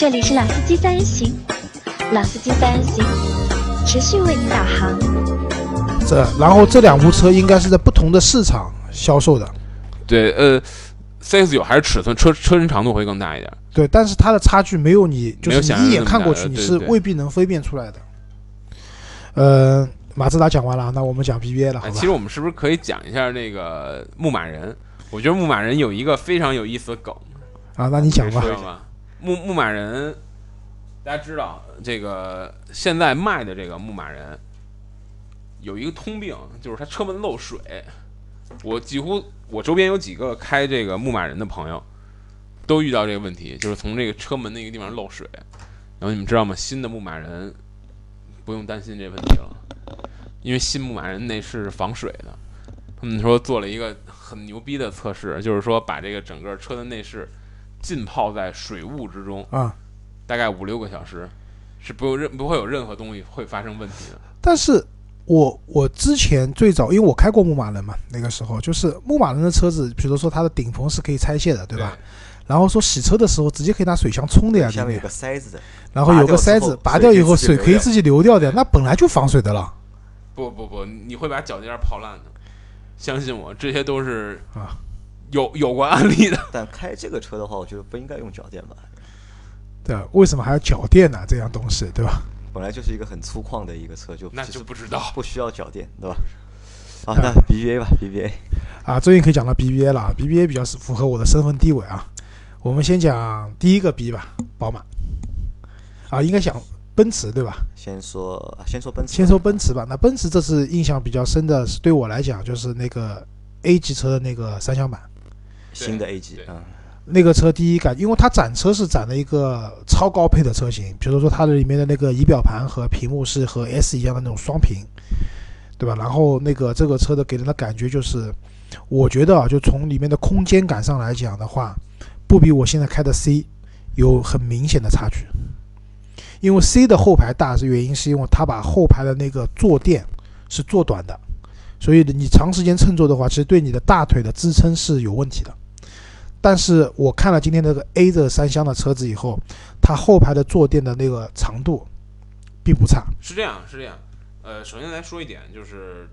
这里是老司机三人行，老司机三人行持续为您导航。这然后这两部车应该是在不同的市场销售的，对，呃，CS 九还是尺寸车车身长度会更大一点。对，但是它的差距没有你，就没有是你一眼看过去，你是未必能分辨出来的。呃，马自达讲完了，那我们讲 BBA 了，好哎，吧？其实我们是不是可以讲一下那个牧马人？我觉得牧马人有一个非常有意思的梗，啊，那你讲吧？牧牧马人，大家知道这个现在卖的这个牧马人有一个通病，就是它车门漏水。我几乎我周边有几个开这个牧马人的朋友，都遇到这个问题，就是从这个车门那个地方漏水。然后你们知道吗？新的牧马人不用担心这问题了，因为新牧马人内饰是防水的。他们说做了一个很牛逼的测试，就是说把这个整个车的内饰浸泡在水雾之中，啊，大概五六个小时，是不有任不会有任何东西会发生问题的。但是我我之前最早，因为我开过牧马人嘛，那个时候就是牧马人的车子，比如说它的顶棚是可以拆卸的，对吧？然后说洗车的时候直接可以拿水枪冲的呀，下面有个，塞子的，然后有个塞子，拔拔掉以后水可以自己流掉的，那本来就防水的了。不不不，你会把脚尖泡烂的，相信我，这些都是啊有有过案例的。但开这个车的话，我觉得不应该用脚垫吧，对吧，为什么还要脚垫呢？这样东西，对吧？本来就是一个很粗犷的一个车，就那就不知道不需要脚垫，对吧？啊，那 BBA 吧，BBA，啊，终于可以讲到 BBA 了，BBA 比较是符合我的身份地位啊。我们先讲第一个 B 吧，宝马。啊，应该讲奔驰对吧？先说先说奔驰，先说奔驰吧。那奔驰这次印象比较深的是对我来讲，就是那个 A 级车的那个三厢版。新的 A 级对，嗯，那个车第一感，因为它展车是展了一个超高配的车型，比如说它的里面的那个仪表盘和屏幕是和 S 一样的那种双屏，对吧？然后那个这个车的给人的感觉就是，我觉得啊，就从里面的空间感上来讲的话，不比我现在开的 C 有很明显的差距。因为 C 的后排大是原因是因为它把后排的那个坐垫是做短的，所以你长时间乘坐的话，其实对你的大腿的支撑是有问题的。但是我看了今天这个 A 的三厢的车子以后，它后排的坐垫的那个长度并不差。是这样，是这样。呃，首先来说一点，就是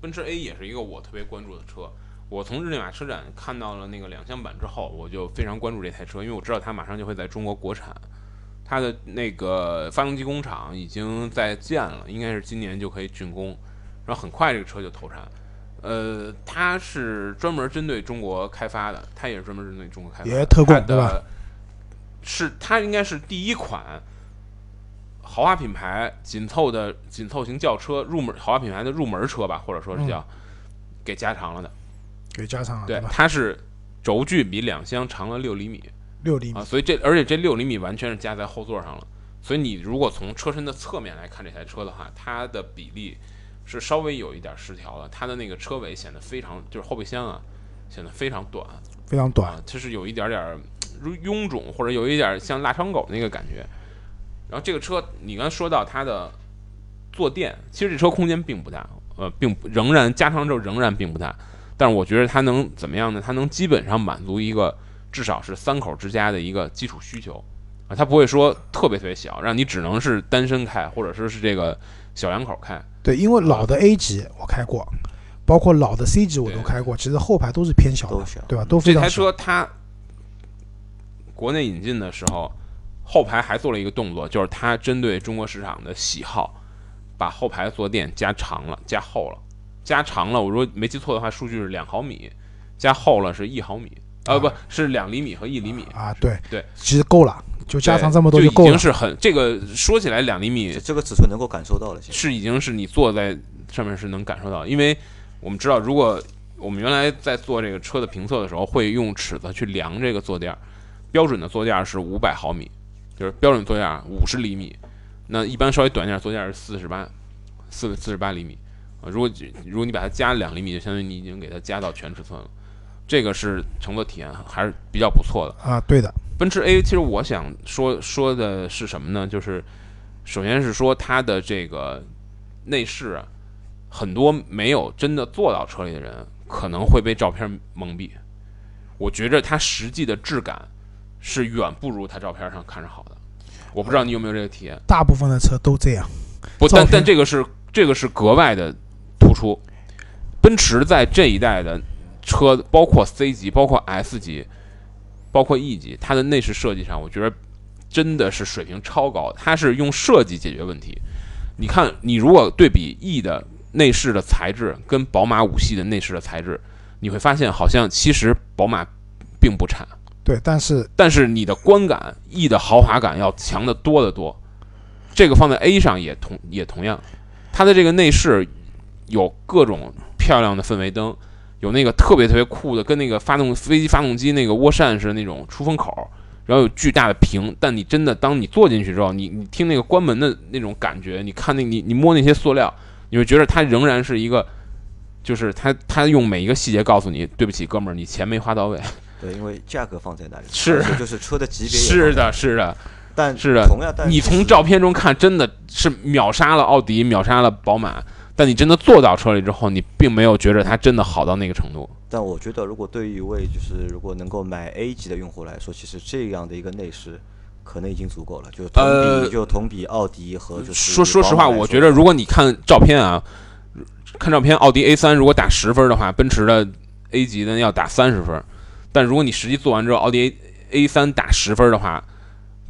奔驰 A 也是一个我特别关注的车。我从日内瓦车展看到了那个两厢版之后，我就非常关注这台车，因为我知道它马上就会在中国国产。它的那个发动机工厂已经在建了，应该是今年就可以竣工，然后很快这个车就投产。呃，它是专门针对中国开发的，它也是专门针对中国开发的，也特供对吧的是它应该是第一款豪华品牌紧凑的紧凑型轿车入门豪华品牌的入门车吧，或者说是叫、给加长了的。给加长了，对？它是轴距比两厢长了六厘米六厘米啊，，所以这而且这六厘米完全是加在后座上了。所以你如果从车身的侧面来看这台车的话，它的比例是稍微有一点失调了，它的那个车尾显得非常就是后备箱啊显得非常短非常短啊，就是有一点点臃肿或者有一点儿像腊肠狗那个感觉。然后这个车你刚才说到它的坐垫，其实这车空间并不大，呃，并不仍然加长之后仍然并不大，但是我觉得它能怎么样呢？它能基本上满足一个至少是三口之家的一个基础需求啊，它不会说特别特别小，让你只能是单身开，或者说是这个小两口开。对，因为老的 A 级我开过，包括老的 C 级我都开过，其实后排都是偏小的小，对吧？都这台非常小。车它国内引进的时候，后排还做了一个动作，就是它针对中国市场的喜好，把后排坐垫加长了、加厚了、加长了。我如果没记错的话，数据是两毫米，加厚了是一毫米，呃，啊不是两厘米和一厘米。啊，对对，其实够了，就加长这么多就已够了。经是很这个说起来两厘米这这个尺寸能够感受到了，是已经是你坐在上面是能感受到，因为我们知道，如果我们原来在做这个车的评测的时候，会用尺子去量这个坐垫儿，标准的坐垫儿是五百毫米，就是标准坐垫儿五十厘米，那一般稍微短一点儿坐垫儿是四十八，四四十八厘米啊。如果如果你把它加两厘米，就相当于你已经给它加到全尺寸了，这个是乘坐体验还是比较不错的。啊，对的，奔驰 A，其实我想说说的是什么呢？就是首先是说它的这个内饰啊，很多没有真的坐到车里的人可能会被照片蒙蔽。我觉着它实际的质感是远不如它照片上看着好的。我不知道你有没有这个体验。大部分的车都这样。不，但但这个是这个是格外的突出。奔驰在这一代的车，包括 C 级、包括 S 级、包括 E 级，它的内饰设计上，我觉得真的是水平超高。它是用设计解决问题。你看，你如果对比 E 的内饰的材质跟宝马五系的内饰的材质，你会发现好像其实宝马并不差。对，但是但是你的观感，E 的豪华感要强得多得多。这个放在 A 上也同也同样，它的这个内饰有各种漂亮的氛围灯，有那个特别特别酷的，跟那个发动飞机发动机那个涡扇似的那种出风口，然后有巨大的屏。但你真的当你坐进去之后，你你听那个关门的那种感觉，你看那你你摸那些塑料，你会觉得它仍然是一个，就是它它用每一个细节告诉你，对不起哥们儿，你钱没花到位。对，因为价格放在那里，是就是车的级别是的，是的。但是的同样，但你从照片中看，真的是秒杀了奥迪，秒杀了宝马。但你真的坐到车里之后，你并没有觉着它真的好到那个程度。但我觉得，如果对于一位就是如果能够买 A 级的用户来说，其实这样的一个内饰可能已经足够了，就同比、呃就同比奥迪和就是说说实话，我觉得如果你看照片啊，看照片，奥迪 A 三如果打十分的话，奔驰的 A 级的要打三十分。但如果你实际做完之后，奥迪 A A 3打十分的话，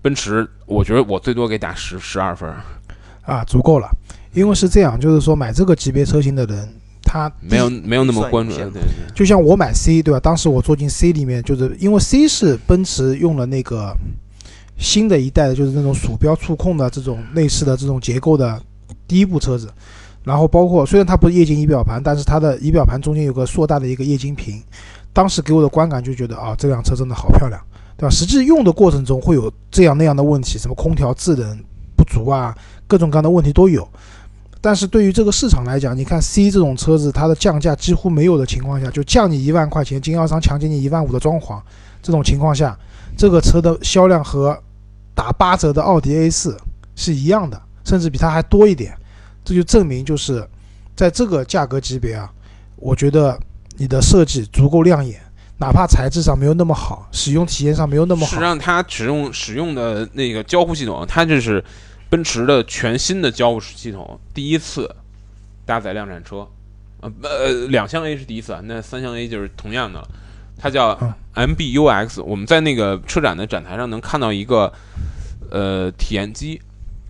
奔驰我觉得我最多给打十十二分，啊，足够了，因为是这样，就是说买这个级别车型的人，他没有没有那么关注。就像我买 C 对吧？当时我坐进 C 里面，就是因为 C 是奔驰用了那个新的一代的，就是那种鼠标触控的这种内饰的这种结构的第一部车子。然后包括虽然它不是液晶仪表盘，但是它的仪表盘中间有个硕大的一个液晶屏，当时给我的观感就觉得啊，这辆车真的好漂亮，对吧？实际用的过程中会有这样那样的问题，什么空调制冷不足啊，各种各样的问题都有。但是对于这个市场来讲，你看 C 这种车子，它的降价几乎没有的情况下，就降你一万块钱，经销商强给你一万五的装潢，这种情况下，这个车的销量和打八折的奥迪 A 4是一样的，甚至比它还多一点。这就证明，就是在这个价格级别啊，我觉得你的设计足够亮眼，哪怕材质上没有那么好，使用体验上没有那么好实际，上，它使用使用的那个交互系统，它就是奔驰的全新的交互系统，第一次搭载量产车，呃呃，两厢 A 是第一次，啊，那三厢 A 就是同样的了，它叫嗯 MBUX。我们在那个车展的展台上能看到一个呃体验机，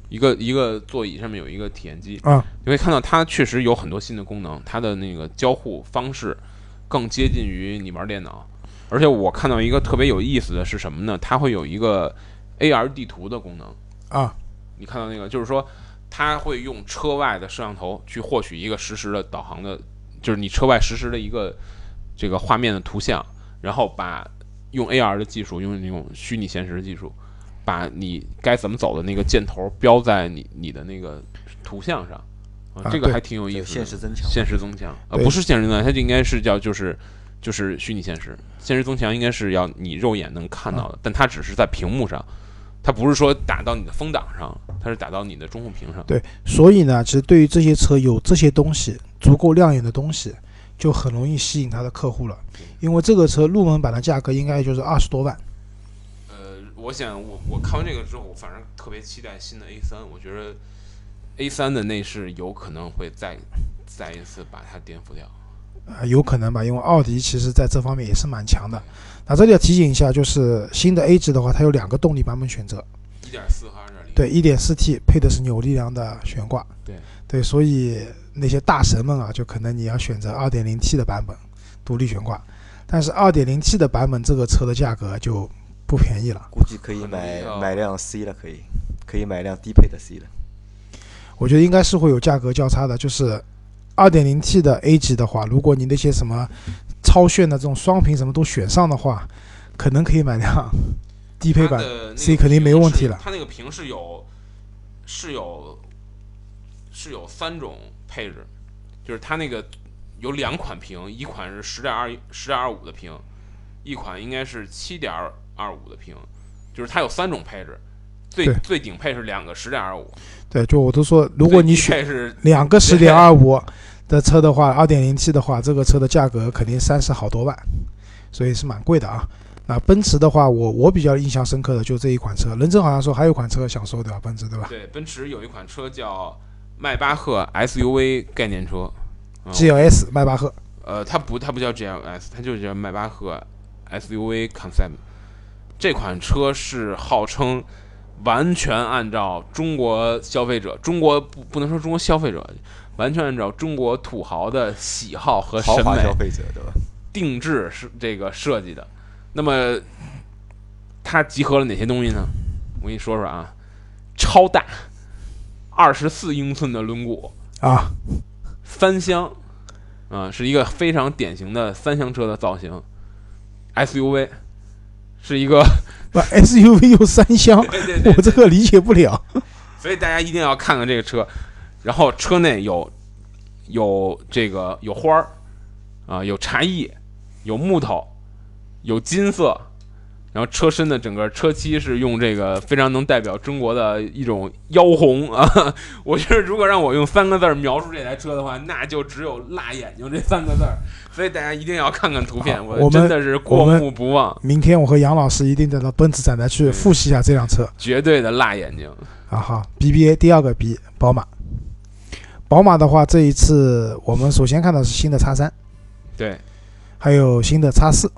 一个一个座椅上面有一个体验机啊，你会看到它确实有很多新的功能，它的那个交互方式更接近于你玩电脑。而且我看到一个特别有意思的是什么呢？它会有一个 AR 地图的功能。啊，你看到那个，就是说它会用车外的摄像头去获取一个实时的导航的，就是你车外实时的一个这个画面的图像，然后把用 AR 的技术，用那种虚拟现实的技术，把你该怎么走的那个箭头标在你你的那个图像上。啊这个还挺有意思的。现实增强，现实增强，呃，不是现实增强，它就应该是叫就是就是虚拟现实。现实增强应该是要你肉眼能看到的，但它只是在屏幕上，它不是说打到你的风挡上，它是打到你的中控屏上。对，所以呢，其实对于这些车有这些东西足够亮眼的东西，就很容易吸引它的客户了。因为这个车入门版的价格应该就是二十多万。呃，我想我我看完这个之后，我反正特别期待新的 A 3我觉得 A 3的内饰有可能会再再一次把它颠覆掉。啊、有可能吧，因为奥迪其实在这方面也是蛮强的。那这里要提醒一下，就是新的 A 级的话，它有两个动力版本选择，一点四和二点零。对，1.4T 配的是扭力梁的悬挂，对对，所以那些大神们啊，就可能你要选择二点零 T 的版本，独立悬挂。但是二点零 T 的版本这个车的价格就不便宜了，估计可以买买辆 C 了，可以可以买辆低配的 C 了。我觉得应该是会有价格交叉的，就是 2.0T 的 A 级的话，如果你那些什么超炫的这种双屏什么都选上的话，可能可以买辆 低配版 C 肯定没问题了。它那个屏是有是有是有三种配置，就是它那个有两款屏，一款是十点二十点二五的屏，一款应该是七点二五的屏，就是它有三种配置。最最顶配是两个十点二五，对，就我都说，如果你选是两个十点二五的车的话，二点零 T 的话，这个车的价格肯定三十好多万，所以是蛮贵的啊。那奔驰的话，我我比较印象深刻的就这一款车。任正好像说还有一款车想说对吧？奔驰对吧对，奔驰有一款车叫迈巴赫 SUV 概念车，啊？GLS 迈巴赫呃，它不，它不叫 GLS，它就叫迈巴赫 SUV Concept。这款车是号称完全按照中国消费者，中国不不能说中国消费者，完全按照中国土豪的喜好和审美消费者对吧？定制是这个设计的。那么它集合了哪些东西呢？我跟你说说啊，超大，二十四英寸的轮毂，啊，三厢，啊，是一个非常典型的三厢车的造型，SUV，是一个，不 SUV 有三厢，对对对我这个理解不了。所以大家一定要看看这个车。然后车内有有这个有花儿，啊，有茶艺，有木头，有金色。然后车身的整个车漆是用这个非常能代表中国的一种妖红啊！我觉得如果让我用三个字儿描述这台车的话，那就只有辣眼睛这三个字儿。所以大家一定要看看图片，我真的是过目不忘，明天我和杨老师一定带到奔驰展台去复习一下这辆车。绝对的辣眼睛。啊好，BBA 第二个 B 宝马，宝马的话，这一次我们首先看到是新的叉三，对，还有新的叉四，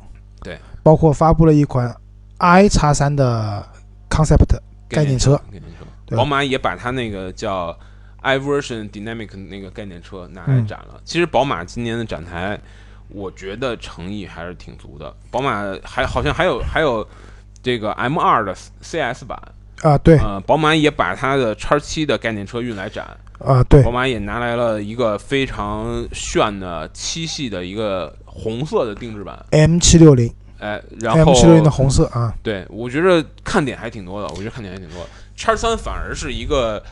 对，包括发布了一款 i 叉三的 concept 概念车，概念车。宝马也把它那个叫 iVersion Dynamic 那个概念车拿来展了。其实宝马今年的展台，我觉得诚意还是挺足的。宝马还好像还有还有这个 M 二的 CS 版，啊对呃，宝马也把它的叉七的概念车运来展。啊对宝马也拿来了一个非常炫的七系的一个红色的定制版，M 七六零哎，然 M 后七六零的红色啊，对，我觉得看点还挺多的，我觉得看点还挺多的。叉三反而是一个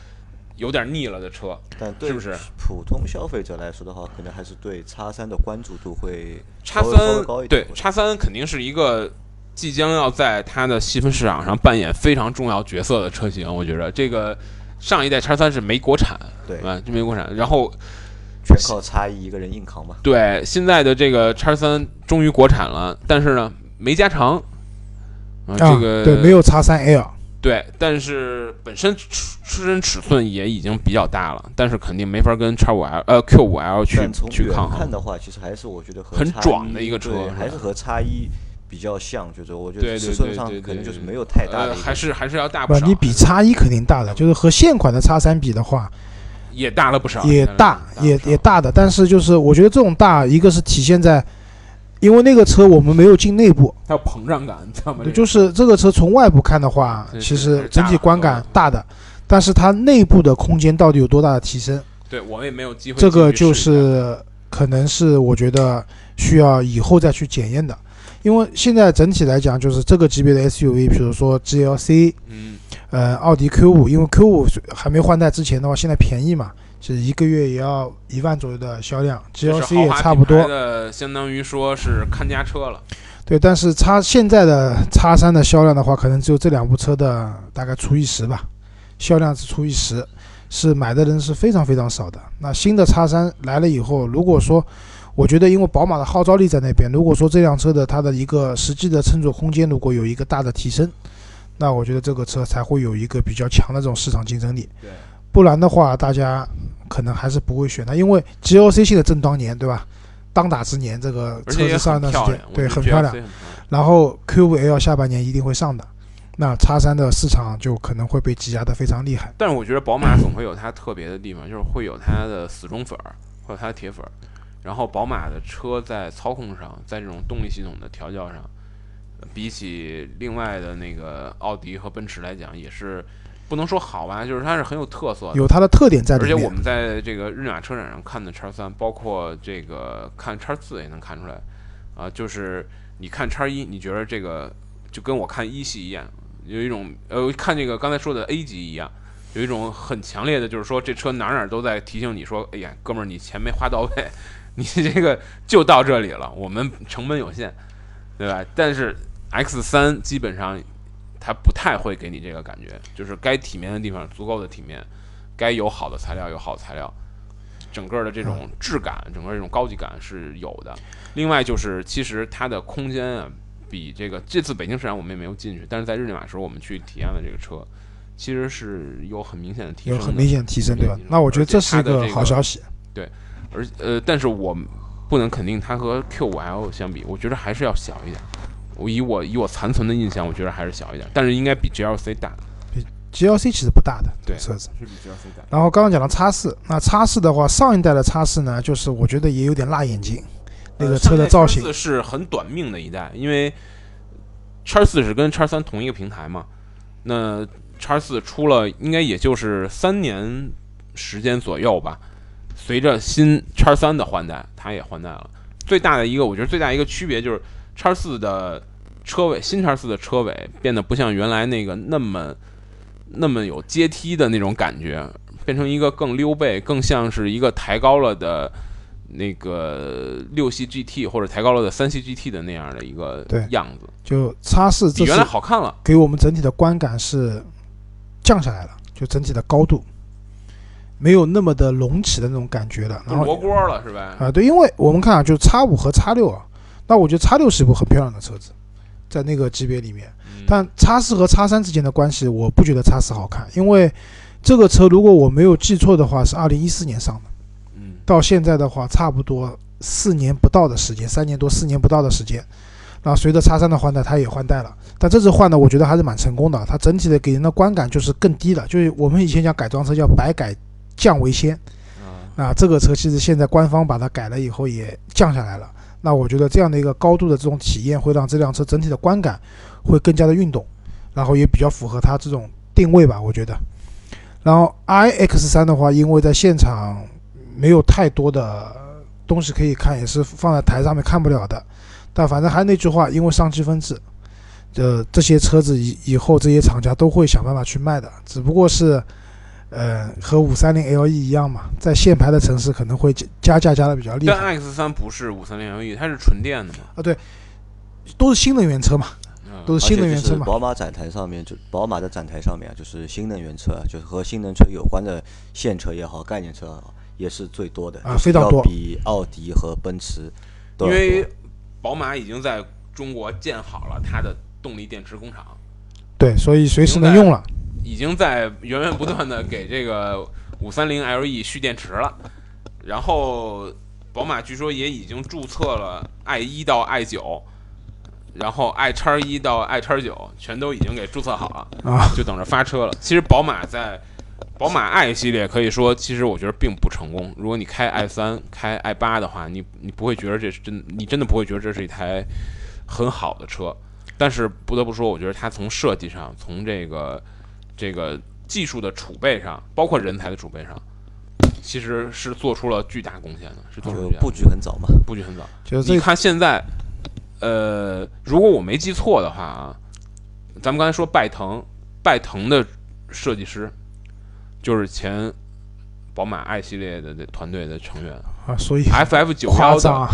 有点腻了的车，但对是不是普通消费者来说的话，可能还是对叉三的关注度会叉三高一点。对叉三肯定是一个即将要在它的细分市场上扮演非常重要角色的车型。我觉得这个上一代叉三是没国产，对吧？就没国产。然后全靠叉一一个人硬扛嘛。对现在的这个叉三终于国产了，但是呢没加长。这个对没有叉三 L 对，但是本身尺车身尺寸也已经比较大了，但是肯定没法跟叉五 L 呃 Q 五 L 去去抗衡。看的话，其实还是我觉得和很 X1 壮的一个车还是和叉一比较像，就是我觉得尺寸上可能就是没有太大的还是还是要大不不，少。你比叉一肯定大的，就是和现款的叉三比的话，也大了不少，也大也也大大的，但是就是我觉得这种大，一个是体现在，因为那个车我们没有进内部，它有膨胀感，你知道吗？对就是这个车从外部看的话，其实整体观感大的，但是它内部的空间到底有多大的提升，对我们也没有机会。这个就是可能是我觉得需要以后再去检验的，因为现在整体来讲，就是这个级别的 SUV，比如说 GLC，嗯，呃，奥迪 Q 五，因为 Q 五还没换代之前的话，现在便宜嘛，是一个月也要一万左右的销量，GLC 也差不多。的，相当于说是看家车了。对，但是叉现在的叉三的销量的话，可能只有这两部车的大概除以十吧，销量是除以十，是买的人是非常非常少的。那新的叉三来了以后，如果说我觉得因为宝马的号召力在那边，如果说这辆车的它的一个实际的乘坐空间如果有一个大的提升，那我觉得这个车才会有一个比较强的这种市场竞争力。对，不然的话，大家可能还是不会选它，因为 GLC 现在正当年，对吧？当打之年，这个车子上一段时间对很漂亮 GLC。很漂亮。然后 Q5L 下半年一定会上的，那叉三的市场就可能会被挤压的非常厉害。但是我觉得宝马总会有它特别的地方，就是会有它的死忠粉儿，会有它的铁粉儿。然后宝马的车在操控上，在这种动力系统的调教上，比起另外的那个奥迪和奔驰来讲，也是不能说好吧，就是它是很有特色的。有它的特点在。而且我们在这个日马车展上看的叉三，包括这个看叉四也能看出来，啊、就是你看叉一，你觉得这个就跟我看一系一样，有一种呃看这个刚才说的 A 级一样，有一种很强烈的，就是说这车哪儿哪儿都在提醒你说，哎呀，哥们儿，你钱没花到位，你这个就到这里了，我们成本有限，对吧？但是 X 三基本上它不太会给你这个感觉，就是该体面的地方足够的体面。该有好的材料有好材料，整个的这种质感，整个这种高级感是有的。另外就是，其实它的空间啊，比这个这次北京市场我们也没有进去，但是在日内瓦时候我们去体验了这个车，其实是有很明显的提升的，有很明显的提升，对吧？那我觉得这是一个好消息。而呃，但是我不能肯定它和 Q5L 相比，我觉得还是要小一点。我以我以我残存的印象，我觉得还是小一点，但是应该比 GLC 大，GLC 其实不大的对车子。是比 GLC 大。然后刚刚讲到叉四，那叉四的话，上一代的叉四呢，就是我觉得也有点辣眼睛，那个车的造型四是很短命的一代，因为叉四是跟叉三同一个平台嘛，那叉四出了应该也就是三年时间左右吧。随着新叉三的换代，它也换代了。最大的一个，我觉得最大一个区别就是叉四的车尾，新叉四的车尾变得不像原来那个那么那么有阶梯的那种感觉，变成一个更溜背，更像是一个抬高了的那个六系 GT 或者抬高了的三系 GT 的那样的一个对样子，就叉四这比原来好看了。给我们整体的观感是降下来了，就整体的高度没有那么的隆起的那种感觉了。然后都罗锅了是吧？啊，对，因为我们看啊，就是叉五和叉六啊，那我觉得叉六是一部很漂亮的车子，在那个级别里面。嗯但叉四和叉三之间的关系，我不觉得叉四好看，因为这个车如果我没有记错的话，是二零一四年上的，嗯，到现在的话，差不多四年不到的时间，三年多四年不到的时间。那随着叉三的换代，它也换代了，但这次换的我觉得还是蛮成功的。它整体的给人的观感就是更低了，就是我们以前讲改装车叫白改降为先，啊，那这个车其实现在官方把它改了以后也降下来了。那我觉得这样的一个高度的这种体验，会让这辆车整体的观感会更加的运动，然后也比较符合它这种定位吧，我觉得。然后 iX 三的话，因为在现场没有太多的东西可以看，也是放在台上面看不了的。但反正还是那句话，因为上积分制，呃，这些车子以以后这些厂家都会想办法去卖的，只不过是。呃，和五三零 LE 一样嘛，在限牌的城市可能会加加价加的比较厉害但 X 三不是五三零 LE，它是纯电的嘛？啊。对，都是新能源车嘛，嗯都是新能源车嘛。宝马展台上面，就宝马的展台上面啊，就是新能源车啊，就是和新能源车有关的现车也好，概念车也好，也是最多的，啊非常多比奥迪和奔驰都因为。宝马已经在中国建好了它的动力电池工厂，对，所以随时能用了。已经在源源不断的给这个五三零 LE 蓄电池了。然后宝马据说也已经注册了 i 一到 i 九，然后 i 叉一到 i 叉九全都已经给注册好了。啊，就等着发车了。其实宝马在宝马 i 系列可以说，其实我觉得并不成功。如果你开 i 三、开 i 八的话，你你不会觉得这是真，你真的不会觉得这是一台很好的车。但是不得不说，我觉得它从设计上，从这个这个技术的储备上，包括人才的储备上，其实是做出了巨大贡献的，是做出了巨大就布局很早嘛，布局很早。就是你看现在，呃，如果我没记错的话啊，咱们刚才说拜腾，拜腾的设计师就是前宝马 i 系列的这团队的成员啊，所以，FF 九幺的。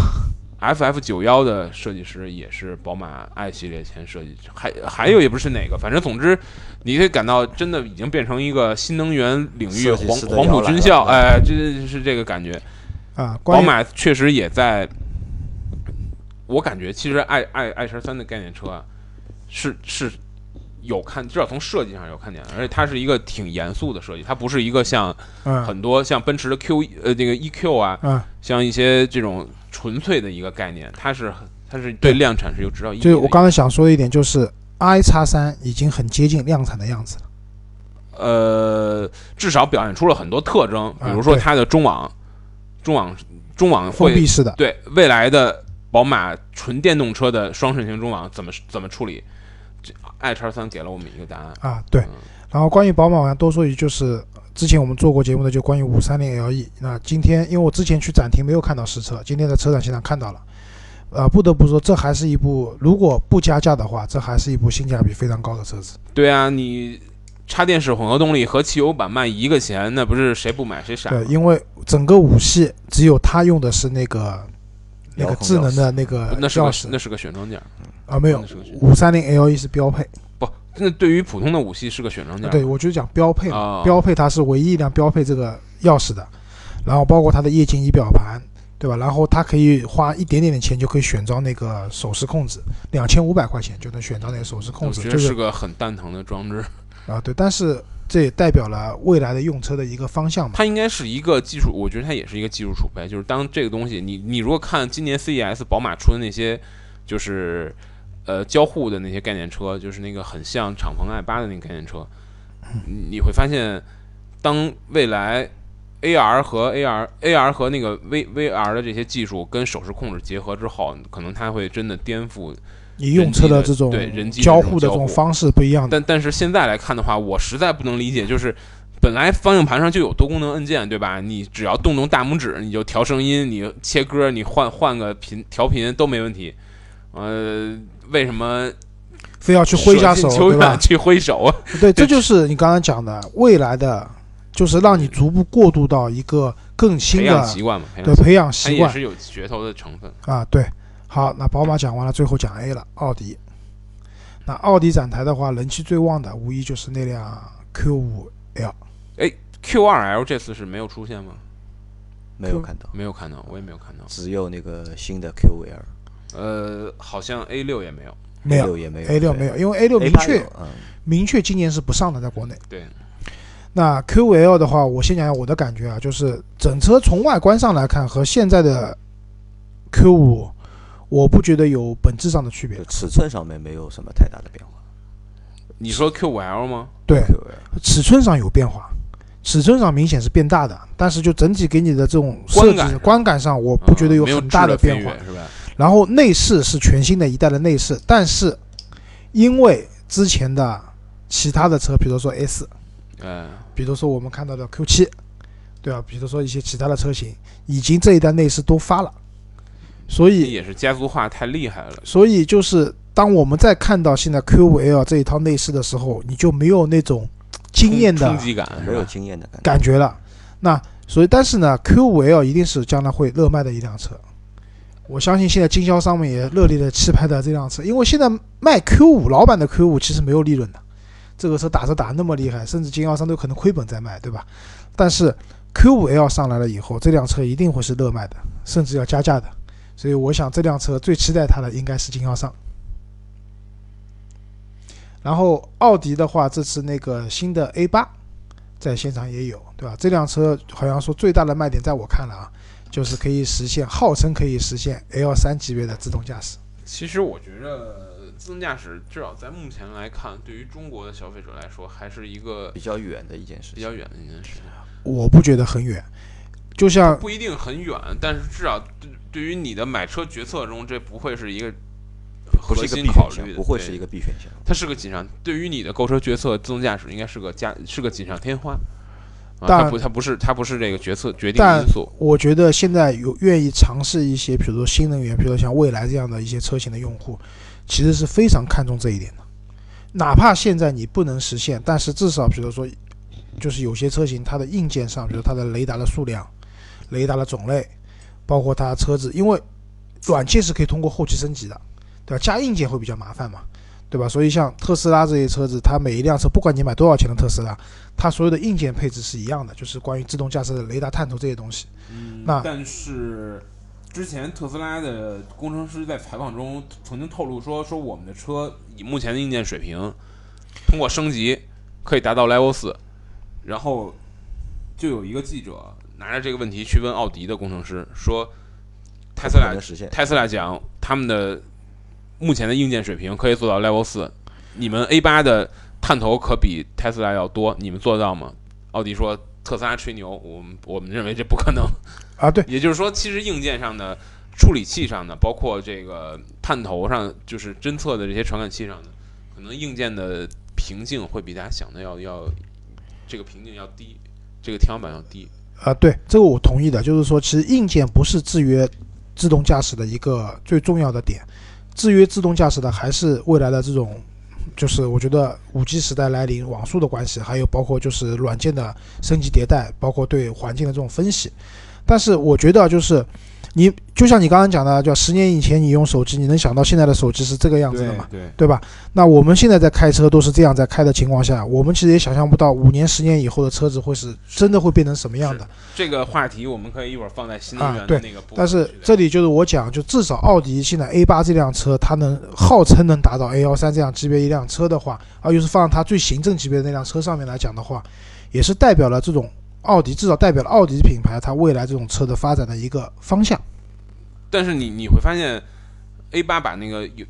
FF 九幺的设计师也是宝马 i 系列前设计师，还还有也不是哪个，反正总之，你可以感到真的已经变成一个新能源领域黄黄埔军校，了哎，这是这个感觉。啊，宝马确实也在，我感觉其实 i i i 车三的概念车啊，是是有看，至少从设计上有看点，而且它是一个挺严肃的设计，它不是一个像嗯很多像奔驰的 Q 呃那个 EQ 啊，嗯，像一些这种纯粹的一个概念，它是它是对量产是有指导意义的。就是我刚才想说的一点，就是 i 叉三已经很接近量产的样子了。呃，至少表现出了很多特征，比啊如说它的中网中网中网会封闭式的，对未来的宝马纯电动车的双肾型中网怎么怎么处理？这 i 叉三给了我们一个答案。啊，对嗯。然后关于宝马，我想多说一句，就是之前我们做过节目的，就关于五三零 LE。那今天因为我之前去展厅没有看到实车，今天在车展现场看到了。呃，不得不说，这还是一部如果不加价的话，这还是一部性价比非常高的车子。对啊，你插电式混合动力和汽油版卖一个钱，那不是谁不买谁傻？对，因为整个五系只有它用的是那个那个智能的那个那是个那是个选装件儿，啊，没有五三零 LE 是标配。不，那对于普通的五系是个选装件儿。对，我就讲标配嘛，啊标配它是唯一一辆标配这个钥匙的，然后包括它的液晶仪表盘，对吧？然后它可以花一点点的钱就可以选装那个手势控制，两千五百块钱就能选装那个手势控制，我觉得就是是个很蛋疼的装置。啊对，但是这也代表了未来的用车的一个方向嘛。它应该是一个技术，我觉得它也是一个技术储备。就是当这个东西，你你如果看今年 CES 宝马出的那些，就是呃交互的那些概念车，就是那个很像敞篷 i 八的那个概念车，你你会发现，当未来 AR 和 AR AR 和那个 V VR 的这些技术跟手势控制结合之后，可能它会真的颠覆。你用车的这种对人机交互的这种方式不一样，但但是现在来看的话，我实在不能理解，就是本来方向盘上就有多功能按键，对吧？你只要动动大拇指，你就调声音，你切歌，你换换个频调频都没问题。呃，为什么非要去挥一下手，对吧？去挥手啊？对，这就是你刚刚讲的未来的，就是让你逐步过渡到一个更新的习惯嘛，培养对培养习惯也是有噱头的成分。啊。对，好，那宝马讲完了，最后讲 A 了，奥迪。那奥迪展台的话，人气最旺的无疑就是那辆 Q 五 L。哎 Q 二 L 这次是没有出现吗？没有看到，没有看到，我也没有看到。只有那个新的 Q5L，呃，好像 A 六也没有。没有也没有 A 六没有，因为 A 六明确明确今年是不上的，在国内。对，那 Q 五 L 的话，我先讲讲我的感觉啊，就是整车从外观上来看和现在的 Q 五我不觉得有本质上的区别。尺寸上面没有什么太大的变化。你说 Q 五 L 吗？对，尺寸上有变化，尺寸上明显是变大的，但是就整体给你的这种设计观感上，我不觉得有很大的变化。是吧？然后内饰是全新的一代的内饰，但是因为之前的其他的车，比如说 S，嗯，比如说我们看到的 Q7，对吧？比如说一些其他的车型，已经这一代内饰都发了，所以也是家族化太厉害了。所以就是当我们在看到现在 Q5L 这一套内饰的时候，你就没有那种惊艳的冲击感，没有惊艳的感觉。感觉了。那所以，但是呢，Q5L 一定是将来会热卖的一辆车。我相信现在经销商们也热烈的期盼的这辆车，因为现在卖 Q5 老版的 Q5 其实没有利润的，这个车打折打那么厉害，甚至经销商都可能亏本在卖，对吧？但是 Q5L 上来了以后，这辆车一定会是热卖的，甚至要加价的。所以我想这辆车最期待它的应该是经销商。然后奥迪的话，这次那个新的 A 八在现场也有，对吧？这辆车好像说最大的卖点，在我看来啊，就是可以实现，号称可以实现 L 三级别的自动驾驶。其实我觉着自动驾驶至少在目前来看，对于中国的消费者来说，还是一个比较远的一件事。比较远的一件事。我不觉得很远，就像不一定很远，但是至少对对于你的买车决策中，这不会是一个不是一个核心必，考虑的，不会是一个必选项。它是个锦上，对于你的购车决策，自动驾驶应该是个加是个锦上添花。啊，但它不，它不是，它不是这个决策决定但因素。我觉得现在有愿意尝试一些，比如说新能源，比如说像蔚来这样的一些车型的用户，其实是非常看重这一点的。哪怕现在你不能实现，但是至少比如说，就是有些车型它的硬件上，比如它的雷达的数量、雷达的种类，包括它车子，因为软件是可以通过后期升级的，对吧？加硬件会比较麻烦嘛，对吧？所以像特斯拉这些车子，它每一辆车，不管你买多少钱的特斯拉，它所有的硬件配置是一样的，就是关于自动驾驶的雷达探头这些东西。嗯那但是之前特斯拉的工程师在采访中曾经透露说，说我们的车以目前的硬件水平，通过升级可以达到 Level 四，然后就有一个记者拿着这个问题去问奥迪的工程师，说特斯拉。特斯拉讲他们的目前的硬件水平可以做到 Level 四，你们 A 八的探头可比特斯拉要多，你们做得到吗？奥迪说特斯拉吹牛，我们我们认为这不可能。啊，对，也就是说，其实硬件上的、处理器上的，包括这个探头上，就是侦测的这些传感器上的，可能硬件的瓶颈会比大家想的要要这个瓶颈要低，这个天花板要低。啊，对，这个我同意的，就是说，其实硬件不是制约自动驾驶的一个最重要的点，制约自动驾驶的还是未来的这种，就是我觉得五 G 时代来临，网速的关系，还有包括就是软件的升级迭代，包括对环境的这种分析。但是我觉得就是你就像你刚刚讲的，叫十年以前你用手机，你能想到现在的手机是这个样子的吗？对，对吧？那我们现在在开车都是这样在开的情况下，我们其实也想象不到五年、十年以后的车子会是真的会变成什么样的。这个话题我们可以一会儿放在新能源的那个部分但是这里就是我讲，就至少奥迪现在 A 八这辆车，它能号称能达到 A 幺三这样级别一辆车的话，啊又是放它最行政级别的那辆车上面来讲的话，也是代表了这种奥迪，至少代表了奥迪品牌它未来这种车的发展的一个方向。但是你你会发现，A 八把那个有，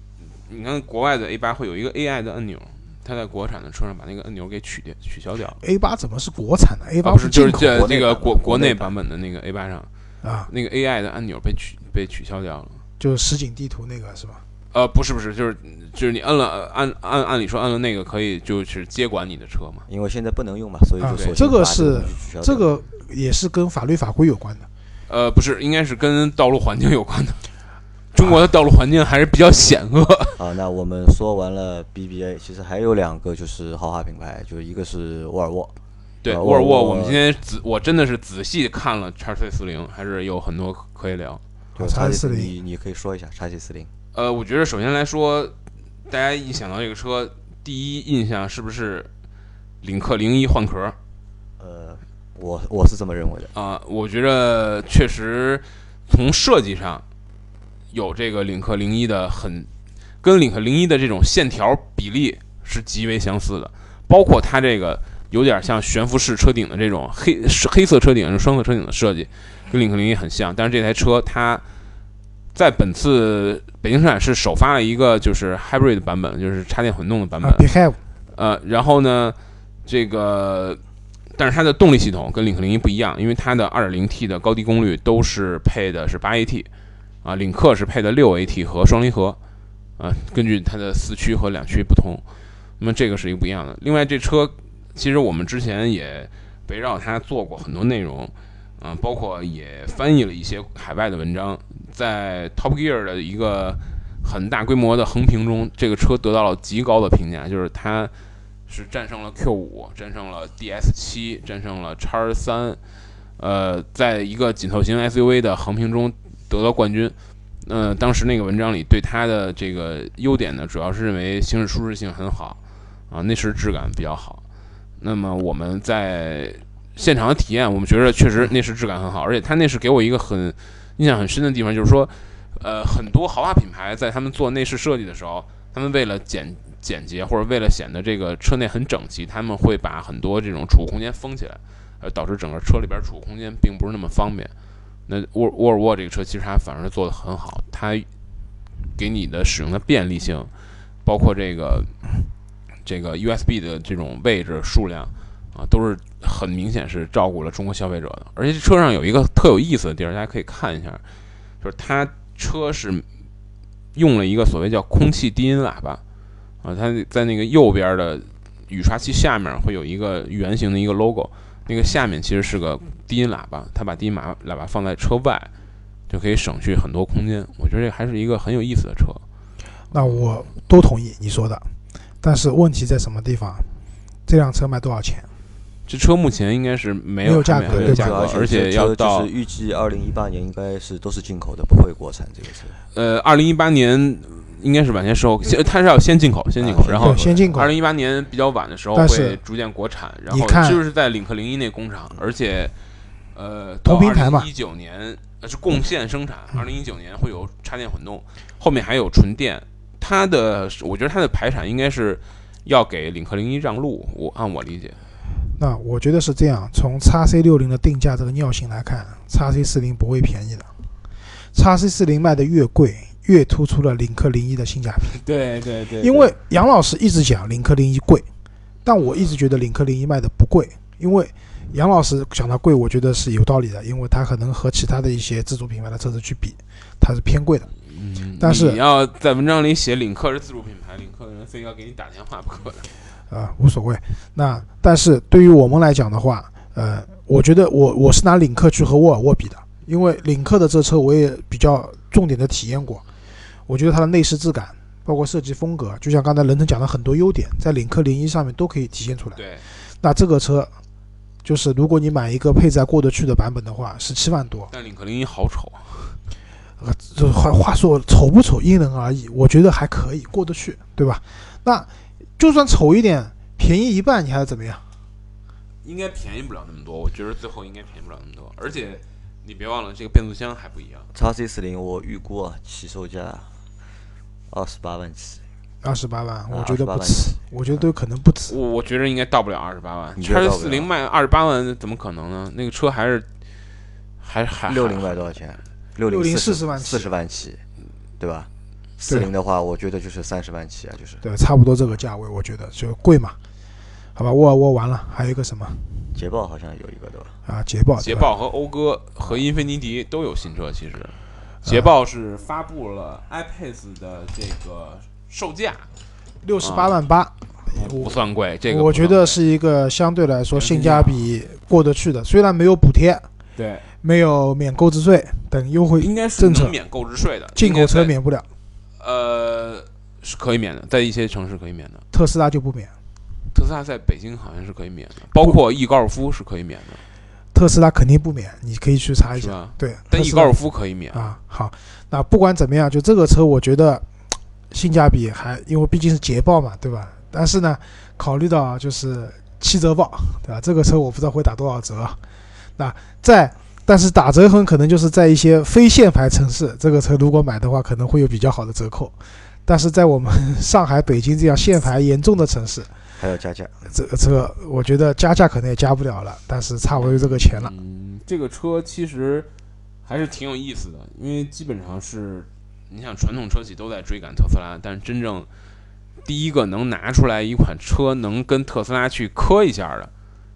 你看国外的 A 八会有一个 AI 的按钮，它在国产的车上把那个按钮给取掉取消掉。A 八怎么是国产的？A 八啊不是，就是进口这国内这个国国内版国内版本的那个 A 八上，啊，那个 AI 的按钮被取被取消掉了。就是实景地图那个是吧？呃，不是不是，就是就是你摁了呃按按按理说按了那个可以就是接管你的车嘛。因为现在不能用嘛，所以啊就索性这个是这个也是跟法律法规有关的。呃，不是，应该是跟道路环境有关的。中国的道路环境还是比较险恶。啊，那我们说完了 BBA，其实还有两个就是豪华品牌，就一个是沃尔沃，对，呃沃尔沃，我们今天仔我真的是仔细看了叉 C 四零，还是有很多可以聊。就叉 C 四零你你可以说一下叉 C 四零。呃，我觉得首先来说，大家一想到这个车，第一印象是不是领克零一换壳？呃，我我是这么认为的。啊、我觉得确实从设计上有这个领克零一的很跟领克零一的这种线条比例是极为相似的，包括它这个有点像悬浮式车顶的这种黑黑色车顶、双色车顶的设计，跟领克零一很像。但是这台车它在本次北京车展是首发了一个就是 hybrid 版本，就是插电混动的版本呃，然后呢，这个，但是它的动力系统跟领克零一不一样，因为它的 2.0T 的高低功率都是配的是 8AT，啊，领克是配的 6AT 和双离合，啊，根据它的四驱和两驱不同，那么这个是一个不一样的。另外，这车其实我们之前也围绕它做过很多内容，嗯、包括也翻译了一些海外的文章，在 Top Gear 的一个很大规模的横评中，这个车得到了极高的评价，就是它是战胜了 Q 五，战胜了 DS 七，战胜了叉三，呃，在一个紧凑型 SUV 的横评中得到冠军。呃，当时那个文章里对它的这个优点呢，主要是认为行驶舒适性很好，啊，内饰质感比较好。那么我们在现场的体验，我们觉得确实内饰质感很好，而且它内饰给我一个很印象很深的地方，就是说，呃，很多豪华品牌在他们做内饰设计的时候，他们为了简简洁或者为了显得这个车内很整齐，他们会把很多这种储物空间封起来，呃，导致整个车里边储物空间并不是那么方便。那沃沃尔沃这个车其实它反而做得很好，它给你的使用的便利性，包括这个这个 USB 的这种位置数量都是很明显是照顾了中国消费者的。而且车上有一个特有意思的地儿，大家可以看一下，就是它车是用了一个所谓叫空气低音喇叭啊，它在那个右边的雨刷器下面会有一个圆形的一个 logo，那个下面其实是个低音喇叭，它把低音喇喇叭放在车外，就可以省去很多空间。我觉得这还是一个很有意思的车。那我都同意你说的，但是问题在什么地方？这辆车卖多少钱？这车目前应该是没没有价格价格，而且要到预计二零一八年应该是都是进口的，不会国产这个车。呃二零一八年应该是晚些时候，先它是要先进口，先进口，啊然后，先进口二。零一八年比较晚的时候会逐渐国产，然后就是在领克零一那工厂，而且呃同平台嘛一九年呃是共线生产，二零一九年会有插电混动，后面还有纯电。它的我觉得它的排产应该是要给领克零一让路，我按我理解。那我觉得是这样，从 x C 六零的定价这个尿性来看，x C 四零不会便宜的。x C 四零卖的越贵，越突出了领克零一的性价比。对对对因为杨老师一直讲领克零一贵，但我一直觉得领克零一卖的不贵，因为杨老师讲它贵，我觉得是有道理的，因为它可能和其他的一些自主品牌的车子去比，它是偏贵的。嗯，但是你要在文章里写领克是自主品牌，领克的人非要给你打电话不可的。啊，无所谓。那但是对于我们来讲的话，呃，我觉得我我是拿领克去和沃尔沃比的，因为领克的这车我也比较重点的体验过，我觉得它的内饰质感，包括设计风格，就像刚才任腾讲的很多优点，在领克零一上面都可以体现出来。对，那这个车，就是如果你买一个配载过得去的版本的话，十七万多，但领克零一好丑啊。呃，这话话说丑不丑因人而异，我觉得还可以过得去，对吧？那就算丑一点，便宜一半，你还要怎么样？应该便宜不了那么多，我觉得最后应该便宜不了那么多，而且你别忘了这个变速箱还不一样。叉 C 四零我预估啊，起售价二十八万起。二十八万，啊我觉得不止，我觉得都有可能不止。我我觉得应该到不了二十八万，叉 C 四零卖二十八万怎么可能呢？那个车还是还还六零卖多少钱？六60四40万起四十万起，对吧？四零的话，我觉得就是三十万起啊，就是对，差不多这个价位，我觉得就贵嘛。好吧，沃尔沃完了，还有一个什么捷豹好像有一个对吧？啊？捷豹，捷豹和讴歌和英菲尼迪都有新车，其实啊捷豹是发布了 iPace 的这个售价六十八万八，不算贵，这个我觉得是一个相对来说性价价比过得去的，虽然没有补贴，对，没有免购置税等优惠，应该是能免购置税的，进口车免不了，呃是可以免的，在一些城市可以免的。特斯拉就不免。特斯拉在北京好像是可以免的，包括 E 高尔夫是可以免的，特斯拉肯定不免，你可以去查一下。对，但特 E 高尔夫可以免。啊，好，那不管怎么样，就这个车，我觉得性价比还，因为毕竟是捷豹嘛，对吧？但是呢，考虑到就是七折报，对吧？这个车我不知道会打多少折。那在，但是打折很可能就是在一些非限牌城市，这个车如果买的话，可能会有比较好的折扣。但是在我们 上海、北京这样限牌严重的城市，还要加价。这个车我觉得加价可能也加不了了，但是差不多就这个钱了。嗯，这个车其实还是挺有意思的，因为基本上是，你想传统车企都在追赶特斯拉，但是真正第一个能拿出来一款车能跟特斯拉去磕一下的，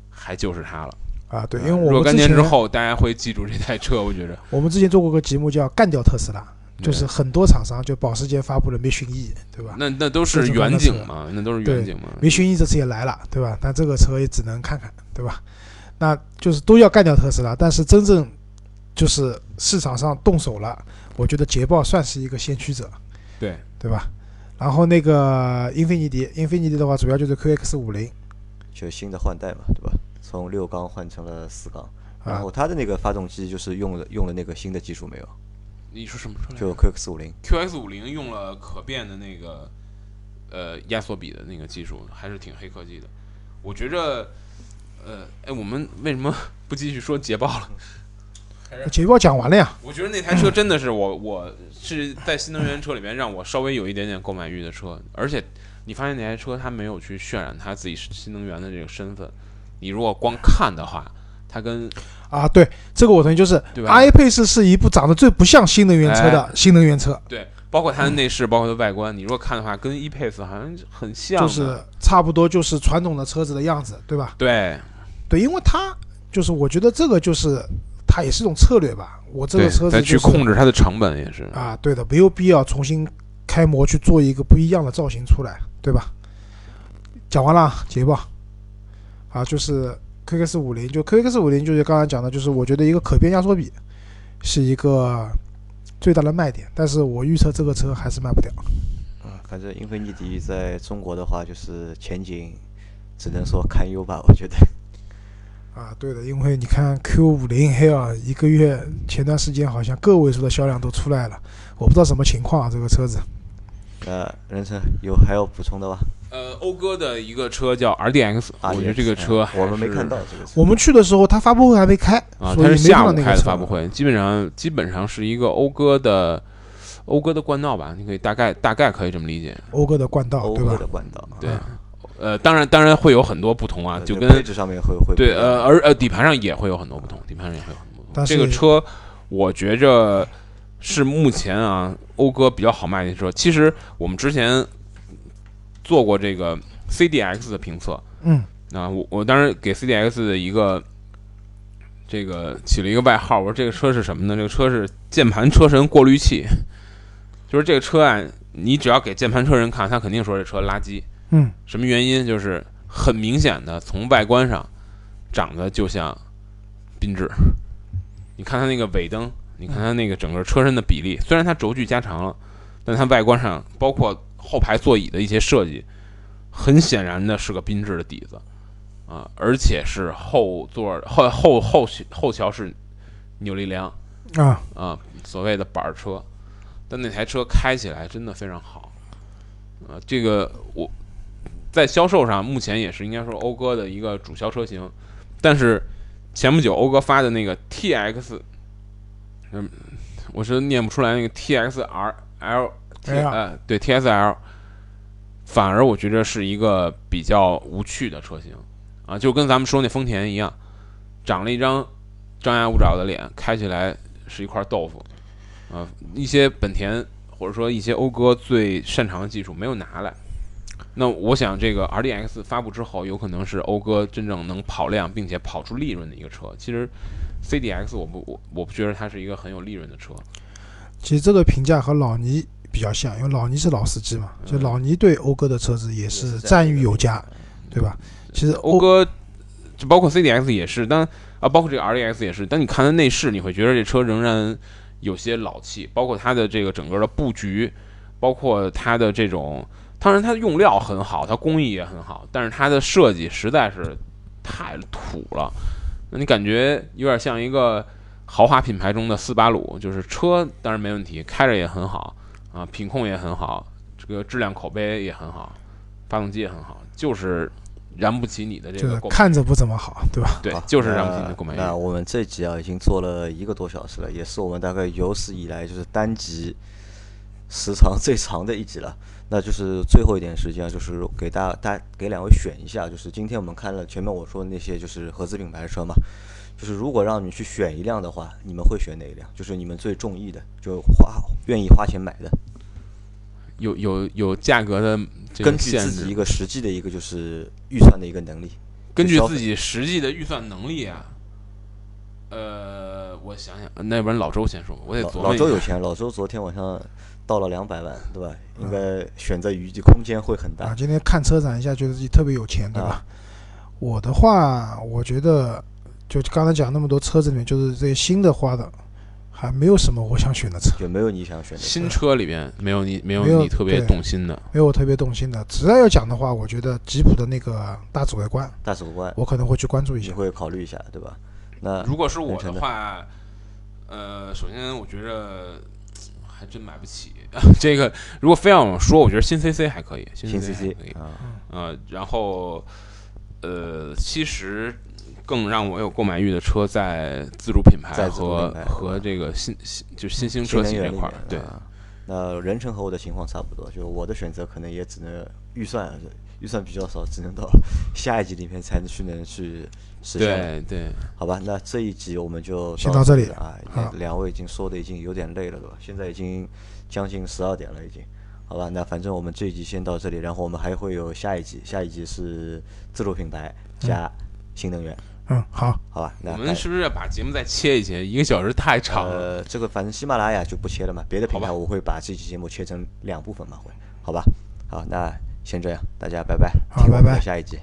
还就是它了。啊，对，因为我若干们之前年之后，大家会记住这台车，我觉着我们之前做过个节目叫“干掉特斯拉”，就是很多厂商，就保时捷发布了 Mission E，对吧？那那都是远景嘛，那都是远景嘛。Mission E 这次也来了，对吧？但这个车也只能看看，对吧？那就是都要干掉特斯拉，但是真正就是市场上动手了，我觉得捷豹算是一个先驱者，对，对吧？然后那个英菲尼迪，英菲尼迪的话主要就是 QX 五零就新的换代嘛，对吧？从六缸换成了四缸，然啊后它的那个发动机就是用了用了那个新的技术没有？你说什么车来着？就 QX 五零，QX 五零用了可变的那个呃压缩比的那个技术，还是挺黑科技的。我觉着，呃，哎，我们为什么不继续说捷豹了？捷豹讲完了呀，我觉得那台车真的是我，我是在新能源车里面让我稍微有一点点购买欲的车，而且你发现那台车它没有去渲染它自己是新能源的这个身份。你如果光看的话，它跟啊，对，这个我同意，就是对 iPace 是一部长得最不像新能源车的新能源车，对，包括它的内饰，包括它的外观，你如果看的话，跟 E-Pace 好像很像。就是差不多就是传统的车子的样子，对吧？对，对，因为它就是我觉得这个就是它也是一种策略吧。我这个车子、再就是、去控制它的成本也是。啊，对的，没有必要重新开模去做一个不一样的造型出来，对吧？讲完了，捷豹啊，就是 QX 五零，就 QX 五零就是刚才讲的，就是我觉得一个可变压缩比是一个最大的卖点，但是我预测这个车还是卖不掉。啊，反正英菲尼迪在中国的话，就是前景只能说堪忧吧，我觉得。啊，对的，因为你看 Q 五零 L 一个月前段时间好像个位数的销量都出来了，我不知道什么情况啊，这个车子。呃任成有还有补充的吧？呃，讴歌的一个车叫 RDX，我觉得这个车我们没看到这个车。我们去的时候，它发布会还没开，啊，它是下午开的发布会，基本上基本上是一个讴歌的讴歌的冠道吧，你可以大概大概可以这么理解。讴歌的冠道，讴歌的？冠道，对啊，呃，当然当然会有很多不同啊，呃就跟对配置上面会会对呃，而呃底盘上也会有很多不同，底盘上也会有很多不同。这个车我觉着是目前啊讴歌比较好卖的车。其实我们之前做过这个 CDX 的评测，嗯，啊，我我当时给 CDX 的一个这个起了一个外号，我说这个车是什么呢？这个车是键盘车神过滤器，就是这个车啊，你只要给键盘车人看，他肯定说这车垃圾。嗯，什么原因？就是很明显的从外观上长得就像缤智。你看它那个尾灯，你看它那个整个车身的比例，虽然它轴距加长了，但它外观上包括后排座椅的一些设计，很显然的是个缤智的底子啊，而且是后座后后后后桥是扭力梁啊，啊，所谓的板儿车，但那台车开起来真的非常好，啊，这个我在销售上目前也是应该说讴歌的一个主销车型，但是前不久讴歌发的那个 TX，嗯，我是念不出来那个 TXR L T 哎呀呃对 TSL，反而我觉得是一个比较无趣的车型啊，就跟咱们说那丰田一样，长了一张张牙舞爪的脸，开起来是一块豆腐，啊，一些本田或者说一些讴歌最擅长的技术没有拿来。那我想，这个 RDX 发布之后，有可能是讴歌真正能跑量并且跑出利润的一个车。其实 CDX 我不我我不觉得它是一个很有利润的车。其实这个评价和老倪比较像，因为老倪是老司机嘛，就老倪对讴歌的车子也是赞誉有加，对吧？其实讴歌就包括 CDX 也是，但啊，包括这个 RDX 也是。当你看它内饰，你会觉得这车仍然有些老气，包括它的这个整个的布局，包括它的这种，当然它的用料很好，它工艺也很好，但是它的设计实在是太土了。那你感觉有点像一个豪华品牌中的斯巴鲁，就是车当然没问题，开着也很好啊，品控也很好，这个质量口碑也很好，发动机也很好，就是燃不起你的这个购买看着不怎么好，对吧？对，就是燃不起你的购买欲。那我们这集啊，已经做了一个多小时了，也是我们大概有史以来就是单集时长最长的一集了。那就是最后一点时间啊，就是给大大给两位选一下，就是今天我们看了前面我说的那些就是合资品牌的车嘛，就是如果让你去选一辆的话，你们会选哪一辆？就是你们最中意的，就花愿意花钱买的，有有有价格的根据自己一，个实际的一个就是预算的一个能力。根据自己实际的预算能力啊。呃，我想想，那要不然老周先说吧，我得老琢磨老周有钱，老周昨天晚上到了两百万，对吧？应该选择余地空间会很啊，大。今天看车展一下，觉得自己特别有钱，对吧？啊我的话，我觉得就刚才讲那么多车子里面，就是这些新的花的，还没有什么我想选的车，就没有你想选的车？新车里边没有你没有没有你特别对动心的，没有我特别动心的。只要要讲的话，我觉得吉普的那个大指挥官，大指挥官，我可能会去关注一下。你会考虑一下，对吧？那如果是我的话，呃，首先我觉着还真买不起 这个。如果非要我说，我觉得新 CC 还可以，新新 CC 还 CC 可以。啊，呃，然后呃，其实更让我有购买欲的车在自主品牌和和这个新新就是新兴车企这块儿，对。啊那人成和我的情况差不多，就我的选择可能也只能预算预算比较少，只能到下一集里面才能去能去实现。对对，好吧，那这一集我们就先到这里了啊。好两两位已经说的已经有点累了，对吧？现在已经将近十二点了，已经。好吧，那反正我们这一集先到这里，然后我们还会有下一集，下一集是自主品牌加新能源，嗯，好，好吧？那我们是不是要把节目再切一切？一个小时太长了。呃，这个反正喜马拉雅就不切了嘛，别的平台我会把这期节目切成两部分嘛，会，好吧？好，那先这样，大家拜拜，好拜拜下一集。